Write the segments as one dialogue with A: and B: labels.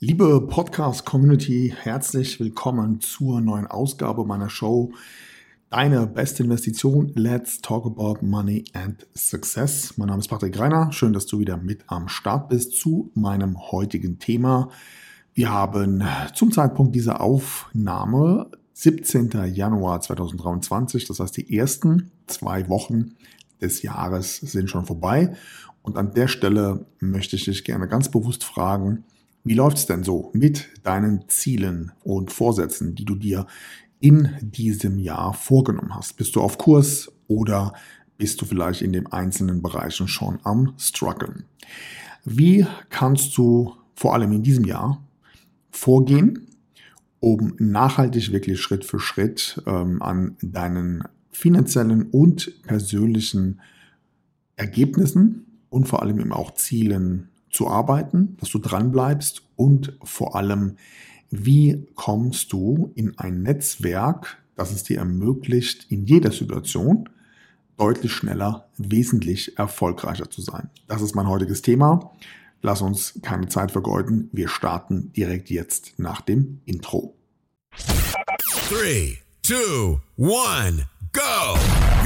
A: Liebe Podcast-Community, herzlich willkommen zur neuen Ausgabe meiner Show Deine beste Investition. Let's talk about money and success. Mein Name ist Patrick Greiner. Schön, dass du wieder mit am Start bist zu meinem heutigen Thema. Wir haben zum Zeitpunkt dieser Aufnahme 17. Januar 2023. Das heißt, die ersten zwei Wochen des Jahres sind schon vorbei. Und an der Stelle möchte ich dich gerne ganz bewusst fragen, wie läuft es denn so mit deinen Zielen und Vorsätzen, die du dir in diesem Jahr vorgenommen hast? Bist du auf Kurs oder bist du vielleicht in den einzelnen Bereichen schon am struggeln? Wie kannst du vor allem in diesem Jahr vorgehen, um nachhaltig wirklich Schritt für Schritt ähm, an deinen finanziellen und persönlichen Ergebnissen und vor allem eben auch Zielen zu arbeiten, dass du dran bleibst und vor allem, wie kommst du in ein Netzwerk, das es dir ermöglicht, in jeder Situation deutlich schneller, wesentlich erfolgreicher zu sein. Das ist mein heutiges Thema. Lass uns keine Zeit vergeuden. Wir starten direkt jetzt nach dem Intro.
B: 3, 2, 1. go.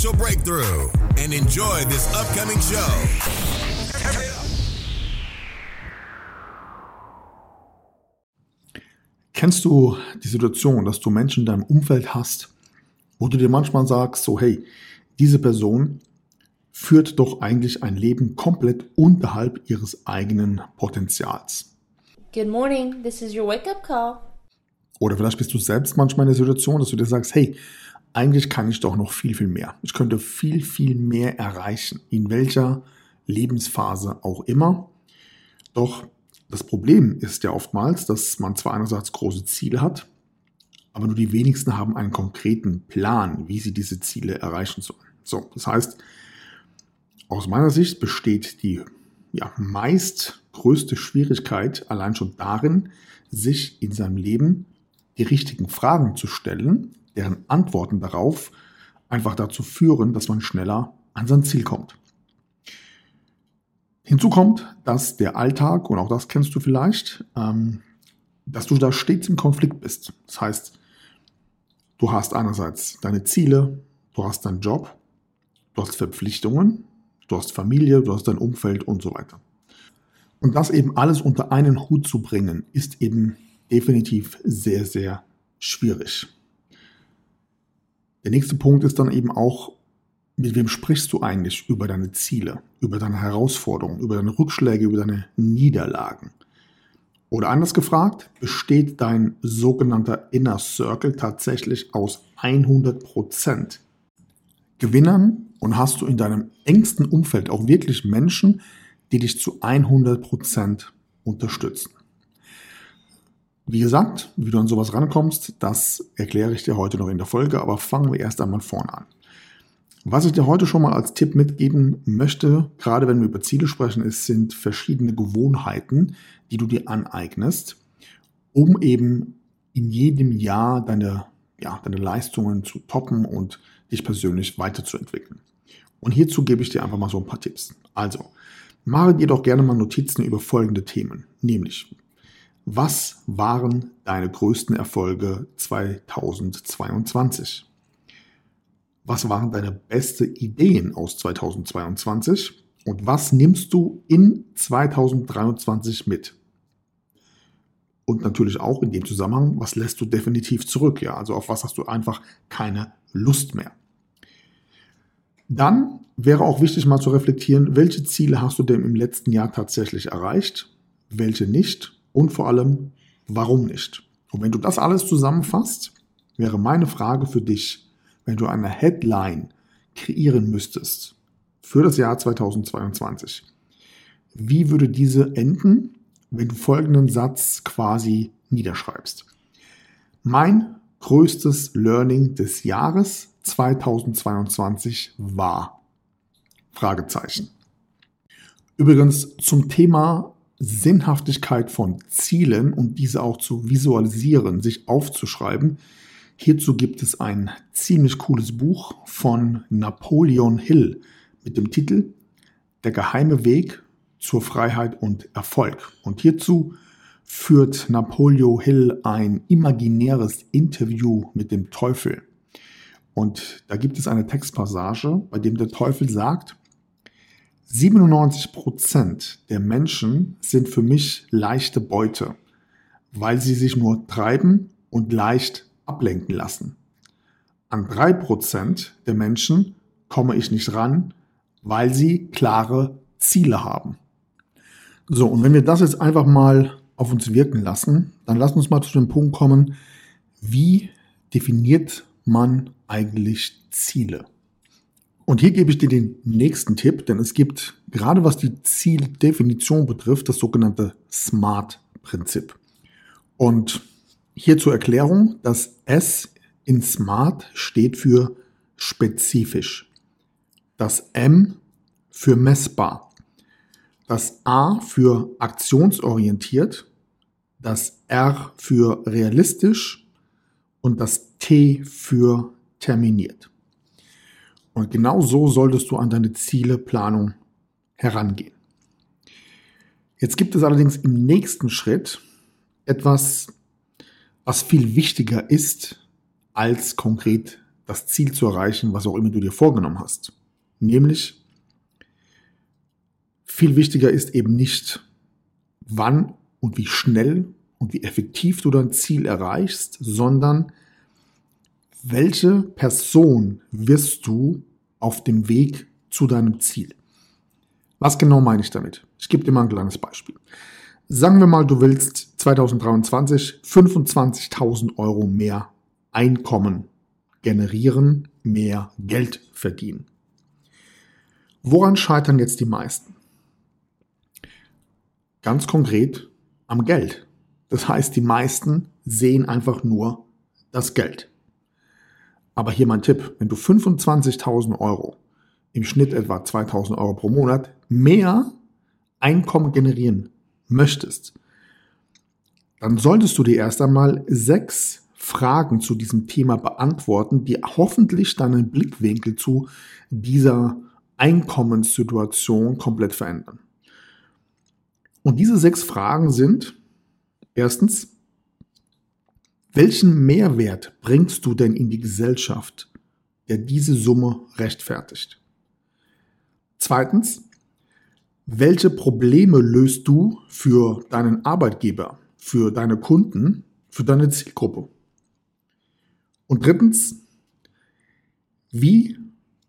B: financial breakthrough and enjoy this upcoming show.
A: Kennst du die Situation, dass du Menschen in deinem Umfeld hast, wo du dir manchmal sagst, so hey, diese Person führt doch eigentlich ein Leben komplett unterhalb ihres eigenen Potenzials.
C: Good morning, this is your wake-up call.
A: Oder vielleicht bist du selbst manchmal in der Situation, dass du dir sagst, hey, eigentlich kann ich doch noch viel, viel mehr. Ich könnte viel, viel mehr erreichen, in welcher Lebensphase auch immer. Doch das Problem ist ja oftmals, dass man zwar einerseits große Ziele hat, aber nur die wenigsten haben einen konkreten Plan, wie sie diese Ziele erreichen sollen. So, das heißt, aus meiner Sicht besteht die ja, meist größte Schwierigkeit allein schon darin, sich in seinem Leben die richtigen Fragen zu stellen deren Antworten darauf einfach dazu führen, dass man schneller an sein Ziel kommt. Hinzu kommt, dass der Alltag, und auch das kennst du vielleicht, ähm, dass du da stets im Konflikt bist. Das heißt, du hast einerseits deine Ziele, du hast deinen Job, du hast Verpflichtungen, du hast Familie, du hast dein Umfeld und so weiter. Und das eben alles unter einen Hut zu bringen, ist eben definitiv sehr, sehr schwierig. Der nächste Punkt ist dann eben auch, mit wem sprichst du eigentlich über deine Ziele, über deine Herausforderungen, über deine Rückschläge, über deine Niederlagen? Oder anders gefragt, besteht dein sogenannter Inner Circle tatsächlich aus 100% Gewinnern und hast du in deinem engsten Umfeld auch wirklich Menschen, die dich zu 100% unterstützen? Wie gesagt, wie du an sowas rankommst, das erkläre ich dir heute noch in der Folge, aber fangen wir erst einmal vorne an. Was ich dir heute schon mal als Tipp mitgeben möchte, gerade wenn wir über Ziele sprechen, ist, sind verschiedene Gewohnheiten, die du dir aneignest, um eben in jedem Jahr deine, ja, deine Leistungen zu toppen und dich persönlich weiterzuentwickeln. Und hierzu gebe ich dir einfach mal so ein paar Tipps. Also, mache dir doch gerne mal Notizen über folgende Themen, nämlich was waren deine größten Erfolge 2022? Was waren deine beste Ideen aus 2022? Und was nimmst du in 2023 mit? Und natürlich auch in dem Zusammenhang, was lässt du definitiv zurück? Ja, also auf was hast du einfach keine Lust mehr? Dann wäre auch wichtig mal zu reflektieren, welche Ziele hast du denn im letzten Jahr tatsächlich erreicht, welche nicht und vor allem, warum nicht? Und wenn du das alles zusammenfasst, wäre meine Frage für dich, wenn du eine Headline kreieren müsstest für das Jahr 2022, wie würde diese enden wenn du folgenden Satz quasi niederschreibst. Mein größtes Learning des Jahres 2022 war. Fragezeichen. Übrigens zum Thema Sinnhaftigkeit von Zielen und diese auch zu visualisieren, sich aufzuschreiben. Hierzu gibt es ein ziemlich cooles Buch von Napoleon Hill mit dem Titel Der geheime Weg zur Freiheit und Erfolg. Und hierzu führt Napoleon Hill ein imaginäres Interview mit dem Teufel. Und da gibt es eine Textpassage, bei dem der Teufel sagt, 97 Prozent der Menschen sind für mich leichte Beute, weil sie sich nur treiben und leicht ablenken lassen. An drei Prozent der Menschen komme ich nicht ran, weil sie klare Ziele haben. So, und wenn wir das jetzt einfach mal auf uns wirken lassen, dann lass uns mal zu dem Punkt kommen, wie definiert man eigentlich Ziele? Und hier gebe ich dir den nächsten Tipp, denn es gibt gerade was die Zieldefinition betrifft, das sogenannte SMART-Prinzip. Und hier zur Erklärung, das S in SMART steht für spezifisch, das M für messbar, das A für aktionsorientiert, das R für realistisch und das T für terminiert. Und genau so solltest du an deine Zieleplanung herangehen. Jetzt gibt es allerdings im nächsten Schritt etwas, was viel wichtiger ist, als konkret das Ziel zu erreichen, was auch immer du dir vorgenommen hast. Nämlich, viel wichtiger ist eben nicht, wann und wie schnell und wie effektiv du dein Ziel erreichst, sondern welche Person wirst du auf dem Weg zu deinem Ziel? Was genau meine ich damit? Ich gebe dir mal ein kleines Beispiel. Sagen wir mal, du willst 2023 25.000 Euro mehr Einkommen generieren, mehr Geld verdienen. Woran scheitern jetzt die meisten? Ganz konkret am Geld. Das heißt, die meisten sehen einfach nur das Geld. Aber hier mein Tipp, wenn du 25.000 Euro, im Schnitt etwa 2.000 Euro pro Monat, mehr Einkommen generieren möchtest, dann solltest du dir erst einmal sechs Fragen zu diesem Thema beantworten, die hoffentlich deinen Blickwinkel zu dieser Einkommenssituation komplett verändern. Und diese sechs Fragen sind erstens, welchen Mehrwert bringst du denn in die Gesellschaft, der diese Summe rechtfertigt? Zweitens, welche Probleme löst du für deinen Arbeitgeber, für deine Kunden, für deine Zielgruppe? Und drittens, wie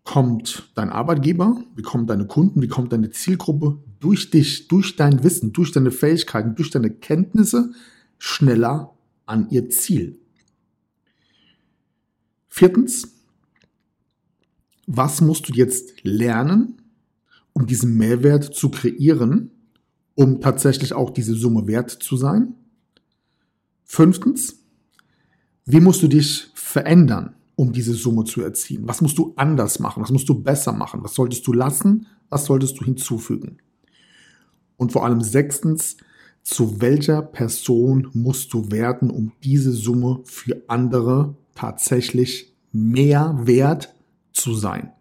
A: kommt dein Arbeitgeber, wie kommen deine Kunden, wie kommt deine Zielgruppe durch dich, durch dein Wissen, durch deine Fähigkeiten, durch deine Kenntnisse schneller an ihr Ziel. Viertens, was musst du jetzt lernen, um diesen Mehrwert zu kreieren, um tatsächlich auch diese Summe wert zu sein? Fünftens, wie musst du dich verändern, um diese Summe zu erzielen? Was musst du anders machen? Was musst du besser machen? Was solltest du lassen? Was solltest du hinzufügen? Und vor allem sechstens, zu welcher Person musst du werden, um diese Summe für andere tatsächlich mehr wert zu sein.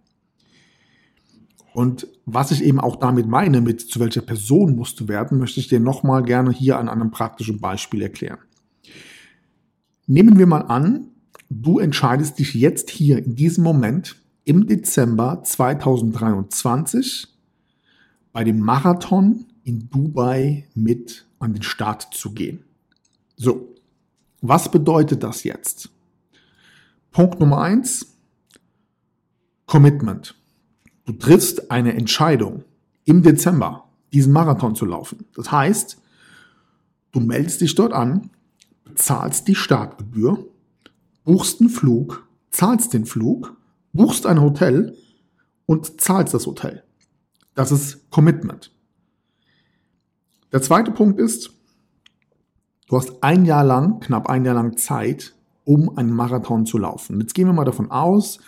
A: Und was ich eben auch damit meine, mit zu welcher Person musst du werden, möchte ich dir nochmal gerne hier an einem praktischen Beispiel erklären. Nehmen wir mal an, du entscheidest dich jetzt hier in diesem Moment im Dezember 2023 bei dem Marathon in Dubai mit an den Start zu gehen. So, was bedeutet das jetzt? Punkt Nummer eins, Commitment. Du triffst eine Entscheidung im Dezember, diesen Marathon zu laufen. Das heißt, du meldest dich dort an, bezahlst die Startgebühr, buchst einen Flug, zahlst den Flug, buchst ein Hotel und zahlst das Hotel. Das ist Commitment. Der zweite Punkt ist, du hast ein Jahr lang, knapp ein Jahr lang Zeit, um einen Marathon zu laufen. Jetzt gehen wir mal davon aus,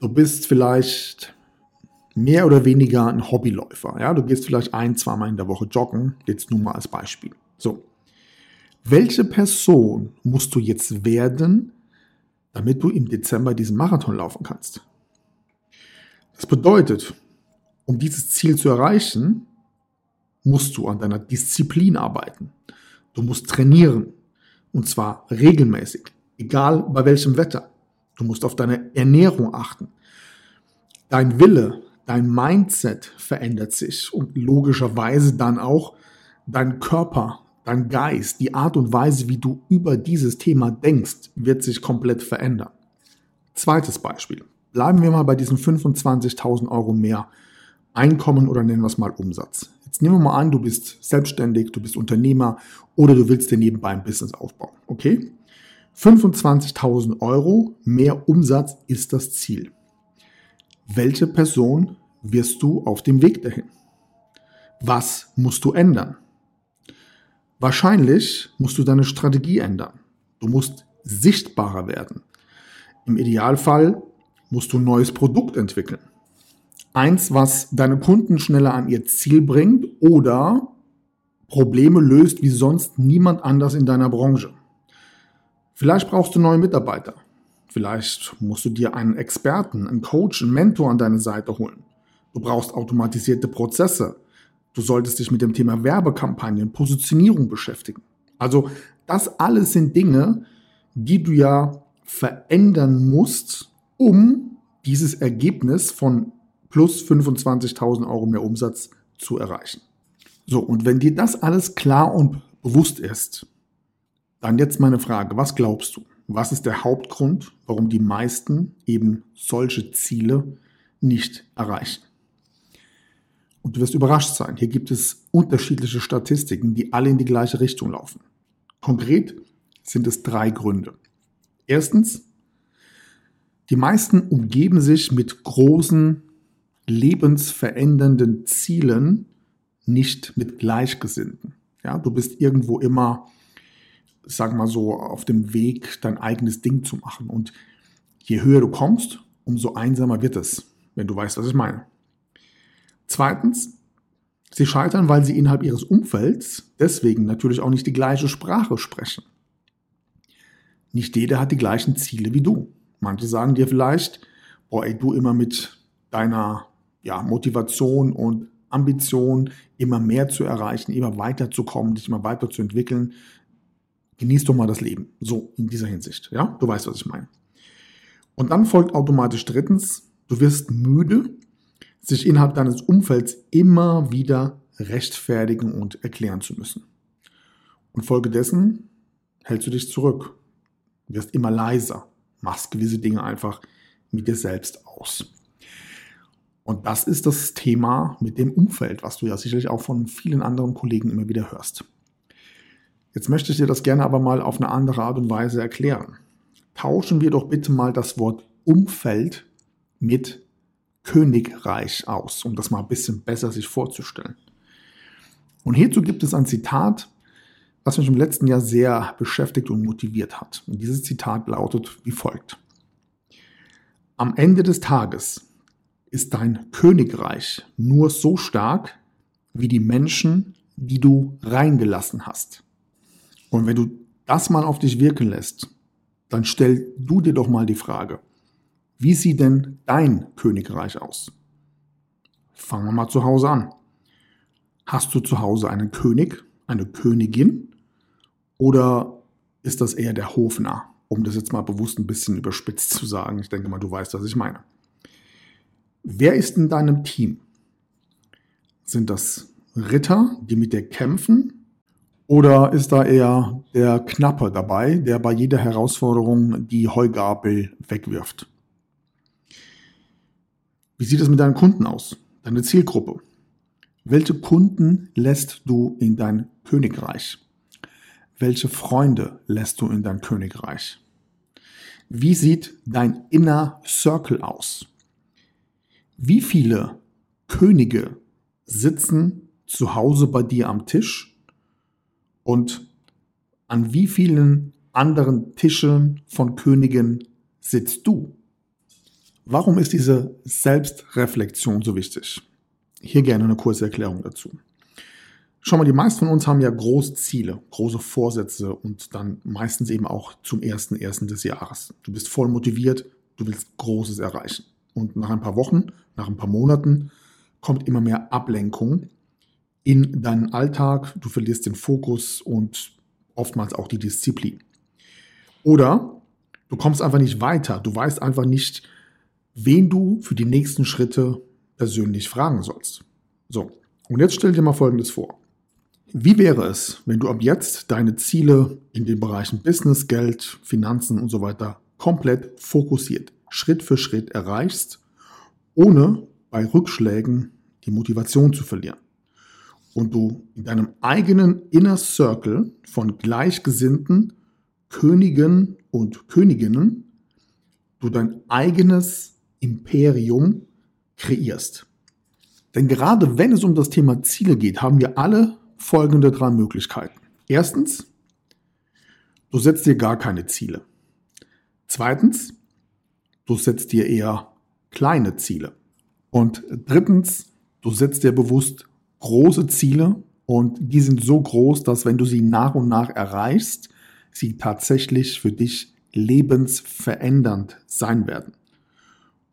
A: du bist vielleicht mehr oder weniger ein Hobbyläufer. Ja, du gehst vielleicht ein, zweimal in der Woche joggen. Jetzt nur mal als Beispiel. So. Welche Person musst du jetzt werden, damit du im Dezember diesen Marathon laufen kannst? Das bedeutet, um dieses Ziel zu erreichen, musst du an deiner Disziplin arbeiten. Du musst trainieren. Und zwar regelmäßig. Egal bei welchem Wetter. Du musst auf deine Ernährung achten. Dein Wille, dein Mindset verändert sich und logischerweise dann auch dein Körper, dein Geist, die Art und Weise, wie du über dieses Thema denkst, wird sich komplett verändern. Zweites Beispiel. Bleiben wir mal bei diesen 25.000 Euro mehr Einkommen oder nennen wir es mal Umsatz. Jetzt nehmen wir mal an, du bist selbstständig, du bist Unternehmer oder du willst dir nebenbei ein Business aufbauen. Okay? 25.000 Euro mehr Umsatz ist das Ziel. Welche Person wirst du auf dem Weg dahin? Was musst du ändern? Wahrscheinlich musst du deine Strategie ändern. Du musst sichtbarer werden. Im Idealfall musst du ein neues Produkt entwickeln. Eins, was deine Kunden schneller an ihr Ziel bringt oder Probleme löst wie sonst niemand anders in deiner Branche. Vielleicht brauchst du neue Mitarbeiter. Vielleicht musst du dir einen Experten, einen Coach, einen Mentor an deine Seite holen. Du brauchst automatisierte Prozesse. Du solltest dich mit dem Thema Werbekampagnen, Positionierung beschäftigen. Also das alles sind Dinge, die du ja verändern musst, um dieses Ergebnis von plus 25.000 Euro mehr Umsatz zu erreichen. So, und wenn dir das alles klar und bewusst ist, dann jetzt meine Frage, was glaubst du? Was ist der Hauptgrund, warum die meisten eben solche Ziele nicht erreichen? Und du wirst überrascht sein. Hier gibt es unterschiedliche Statistiken, die alle in die gleiche Richtung laufen. Konkret sind es drei Gründe. Erstens, die meisten umgeben sich mit großen, lebensverändernden Zielen, nicht mit Gleichgesinnten. Ja, du bist irgendwo immer sag mal so, auf dem Weg, dein eigenes Ding zu machen. Und je höher du kommst, umso einsamer wird es, wenn du weißt, was ich meine. Zweitens, sie scheitern, weil sie innerhalb ihres Umfelds deswegen natürlich auch nicht die gleiche Sprache sprechen. Nicht jeder hat die gleichen Ziele wie du. Manche sagen dir vielleicht, boah, ey, du immer mit deiner ja, Motivation und Ambition, immer mehr zu erreichen, immer weiterzukommen, dich immer weiterzuentwickeln, Genieß doch mal das Leben. So in dieser Hinsicht. Ja, du weißt, was ich meine. Und dann folgt automatisch drittens, du wirst müde, sich innerhalb deines Umfelds immer wieder rechtfertigen und erklären zu müssen. Und folgedessen hältst du dich zurück, wirst immer leiser, machst gewisse Dinge einfach mit dir selbst aus. Und das ist das Thema mit dem Umfeld, was du ja sicherlich auch von vielen anderen Kollegen immer wieder hörst. Jetzt möchte ich dir das gerne aber mal auf eine andere Art und Weise erklären. Tauschen wir doch bitte mal das Wort Umfeld mit Königreich aus, um das mal ein bisschen besser sich vorzustellen. Und hierzu gibt es ein Zitat, was mich im letzten Jahr sehr beschäftigt und motiviert hat. Und dieses Zitat lautet wie folgt. Am Ende des Tages ist dein Königreich nur so stark wie die Menschen, die du reingelassen hast. Und wenn du das mal auf dich wirken lässt, dann stell du dir doch mal die Frage, wie sieht denn dein Königreich aus? Fangen wir mal zu Hause an. Hast du zu Hause einen König, eine Königin? Oder ist das eher der Hofnarr? Um das jetzt mal bewusst ein bisschen überspitzt zu sagen. Ich denke mal, du weißt, was ich meine. Wer ist in deinem Team? Sind das Ritter, die mit dir kämpfen? Oder ist da eher der Knappe dabei, der bei jeder Herausforderung die Heugabel wegwirft? Wie sieht es mit deinen Kunden aus? Deine Zielgruppe? Welche Kunden lässt du in dein Königreich? Welche Freunde lässt du in dein Königreich? Wie sieht dein Inner Circle aus? Wie viele Könige sitzen zu Hause bei dir am Tisch? Und an wie vielen anderen Tischen von Königen sitzt du? Warum ist diese Selbstreflexion so wichtig? Hier gerne eine kurze Erklärung dazu. Schau mal, die meisten von uns haben ja große Ziele, große Vorsätze und dann meistens eben auch zum ersten ersten des Jahres. Du bist voll motiviert, du willst Großes erreichen. Und nach ein paar Wochen, nach ein paar Monaten kommt immer mehr Ablenkung in deinen Alltag. Du verlierst den Fokus und oftmals auch die Disziplin. Oder du kommst einfach nicht weiter. Du weißt einfach nicht, wen du für die nächsten Schritte persönlich fragen sollst. So, und jetzt stell dir mal Folgendes vor. Wie wäre es, wenn du ab jetzt deine Ziele in den Bereichen Business, Geld, Finanzen und so weiter komplett fokussiert, Schritt für Schritt erreichst, ohne bei Rückschlägen die Motivation zu verlieren? Und du in deinem eigenen Inner Circle von Gleichgesinnten, Königen und Königinnen, du dein eigenes Imperium kreierst. Denn gerade wenn es um das Thema Ziele geht, haben wir alle folgende drei Möglichkeiten. Erstens, du setzt dir gar keine Ziele. Zweitens, du setzt dir eher kleine Ziele. Und drittens, du setzt dir bewusst große Ziele und die sind so groß, dass wenn du sie nach und nach erreichst, sie tatsächlich für dich lebensverändernd sein werden.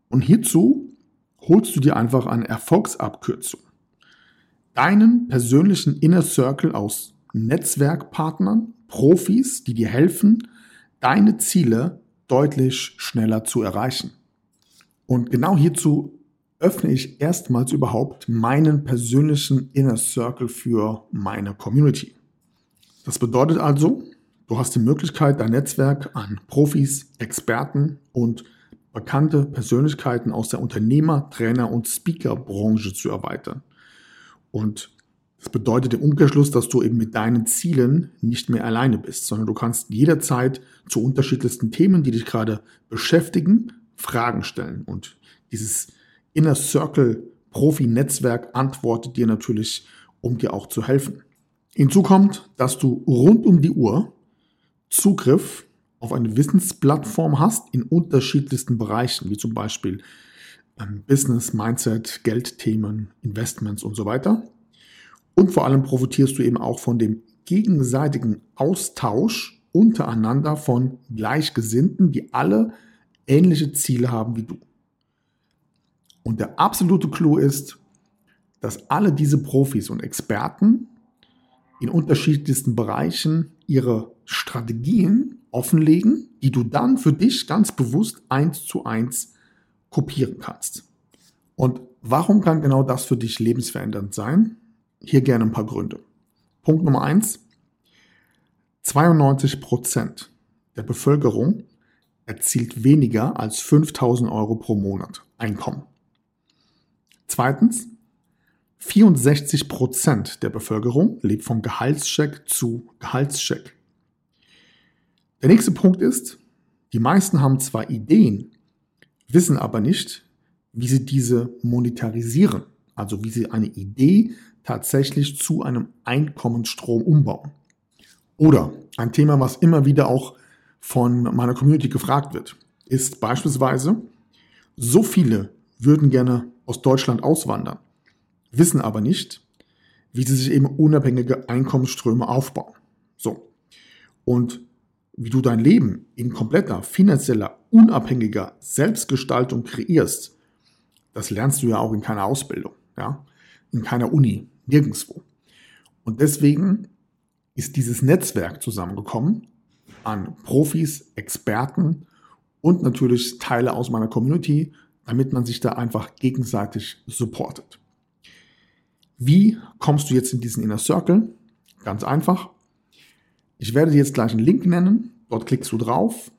A: Und hierzu holst du dir einfach eine Erfolgsabkürzung. Deinen persönlichen Inner Circle aus Netzwerkpartnern, Profis, die dir helfen, deine Ziele deutlich schneller zu erreichen. Und genau hierzu öffne ich erstmals überhaupt meinen persönlichen Inner Circle für meine Community. Das bedeutet also, du hast die Möglichkeit, dein Netzwerk an Profis, Experten und bekannte Persönlichkeiten aus der Unternehmer-, Trainer- und Speaker-Branche zu erweitern. Und das bedeutet im Umkehrschluss, dass du eben mit deinen Zielen nicht mehr alleine bist, sondern du kannst jederzeit zu unterschiedlichsten Themen, die dich gerade beschäftigen, Fragen stellen. Und dieses Inner Circle Profi-Netzwerk antwortet dir natürlich, um dir auch zu helfen. Hinzu kommt, dass du rund um die Uhr Zugriff auf eine Wissensplattform hast in unterschiedlichsten Bereichen, wie zum Beispiel ähm, Business, Mindset, Geldthemen, Investments und so weiter. Und vor allem profitierst du eben auch von dem gegenseitigen Austausch untereinander von Gleichgesinnten, die alle ähnliche Ziele haben wie du. Und der absolute Clou ist, dass alle diese Profis und Experten in unterschiedlichsten Bereichen ihre Strategien offenlegen, die du dann für dich ganz bewusst eins zu eins kopieren kannst. Und warum kann genau das für dich lebensverändernd sein? Hier gerne ein paar Gründe. Punkt Nummer eins. 92 Prozent der Bevölkerung erzielt weniger als 5000 Euro pro Monat Einkommen. Zweitens, 64 Prozent der Bevölkerung lebt vom Gehaltscheck zu Gehaltscheck. Der nächste Punkt ist, die meisten haben zwar Ideen, wissen aber nicht, wie sie diese monetarisieren, also wie sie eine Idee tatsächlich zu einem Einkommensstrom umbauen. Oder ein Thema, was immer wieder auch von meiner Community gefragt wird, ist beispielsweise, so viele würden gerne aus Deutschland auswandern, wissen aber nicht, wie sie sich eben unabhängige Einkommensströme aufbauen. So. Und wie du dein Leben in kompletter finanzieller, unabhängiger Selbstgestaltung kreierst, das lernst du ja auch in keiner Ausbildung, ja, in keiner Uni, nirgendwo. Und deswegen ist dieses Netzwerk zusammengekommen an Profis, Experten und natürlich Teile aus meiner Community, damit man sich da einfach gegenseitig supportet. Wie kommst du jetzt in diesen Inner Circle? Ganz einfach. Ich werde dir jetzt gleich einen Link nennen. Dort klickst du drauf.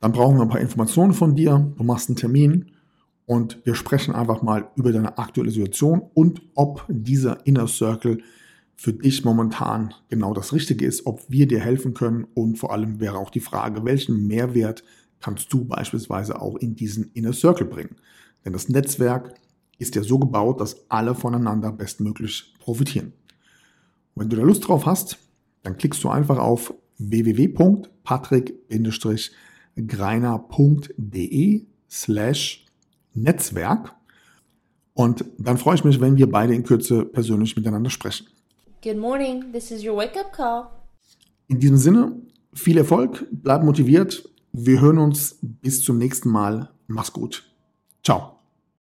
A: Dann brauchen wir ein paar Informationen von dir. Du machst einen Termin und wir sprechen einfach mal über deine aktuelle Situation und ob dieser Inner Circle für dich momentan genau das Richtige ist, ob wir dir helfen können und vor allem wäre auch die Frage, welchen Mehrwert kannst du beispielsweise auch in diesen Inner Circle bringen. Denn das Netzwerk ist ja so gebaut, dass alle voneinander bestmöglich profitieren. wenn du da Lust drauf hast, dann klickst du einfach auf www.patrick-greiner.de slash Netzwerk und dann freue ich mich, wenn wir beide in Kürze persönlich miteinander sprechen.
C: Good morning, this is your wake-up call.
A: In diesem Sinne, viel Erfolg, bleib motiviert. Wir hören uns bis zum nächsten Mal. Mach's gut. Ciao.